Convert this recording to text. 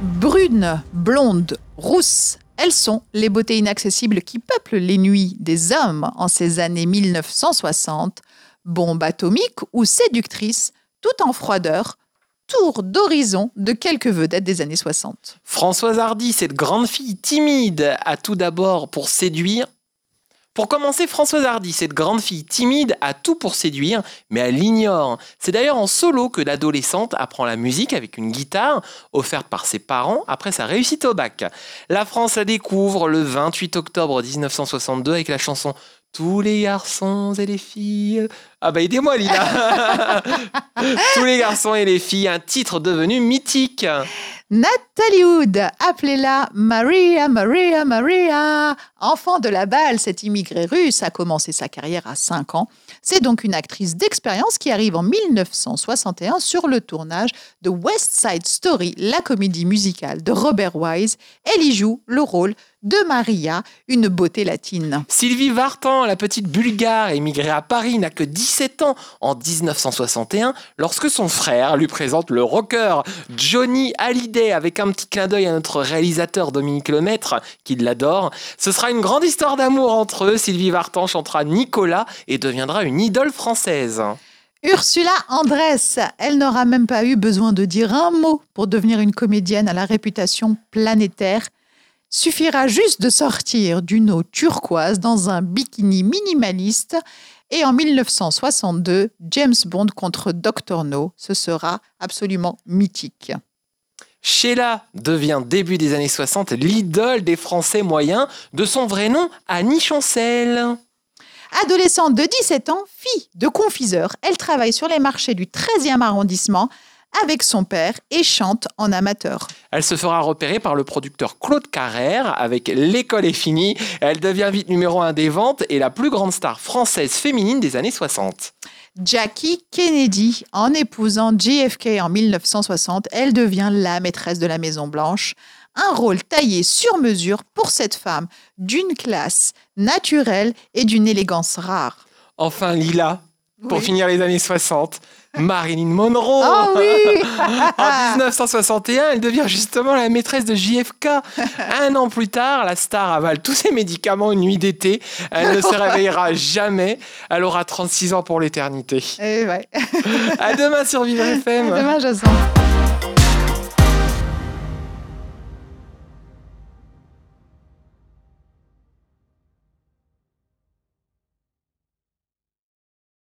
Brunes, blondes, rousses, elles sont les beautés inaccessibles qui peuplent les nuits des hommes en ces années 1960. Bombe atomique ou séductrice, tout en froideur, tour d'horizon de quelques vedettes des années 60. Françoise Hardy, cette grande fille timide, a tout d'abord pour séduire pour commencer, Françoise Hardy, cette grande fille timide, a tout pour séduire, mais elle l'ignore. C'est d'ailleurs en solo que l'adolescente apprend la musique avec une guitare offerte par ses parents après sa réussite au bac. La France la découvre le 28 octobre 1962 avec la chanson tous les garçons et les filles. Ah bah aidez-moi Lila Tous les garçons et les filles, un titre devenu mythique. Nathalie Wood, appelez-la Maria, Maria, Maria. Enfant de la balle, cette immigrée russe a commencé sa carrière à 5 ans. C'est donc une actrice d'expérience qui arrive en 1961 sur le tournage de West Side Story, la comédie musicale de Robert Wise. Elle y joue le rôle de Maria, une beauté latine. Sylvie Vartan, la petite bulgare émigrée à Paris, n'a que 17 ans en 1961 lorsque son frère lui présente le rocker Johnny Hallyday avec un petit clin d'œil à notre réalisateur Dominique Lemaître qui l'adore. Ce sera une grande histoire d'amour entre eux. Sylvie Vartan chantera Nicolas et deviendra une idole française. Ursula Andress, elle n'aura même pas eu besoin de dire un mot pour devenir une comédienne à la réputation planétaire. Suffira juste de sortir d'une eau turquoise dans un bikini minimaliste et en 1962, James Bond contre Dr. No, ce sera absolument mythique. Sheila devient début des années 60 l'idole des Français moyens de son vrai nom, Annie Chancel. Adolescente de 17 ans, fille de confiseur, elle travaille sur les marchés du 13e arrondissement avec son père et chante en amateur. Elle se fera repérer par le producteur Claude Carrère avec L'école est finie. Elle devient vite numéro un des ventes et la plus grande star française féminine des années 60. Jackie Kennedy, en épousant JFK en 1960, elle devient la maîtresse de la Maison Blanche. Un rôle taillé sur mesure pour cette femme d'une classe naturelle et d'une élégance rare. Enfin, Lila, pour finir les années 60. Marilyn Monroe. Oh oui En 1961, elle devient justement la maîtresse de JFK. Un an plus tard, la star avale tous ses médicaments une nuit d'été. Elle ne se réveillera jamais. Elle aura 36 ans pour l'éternité. Eh ouais. À demain sur Vivre FM. À demain, Jason.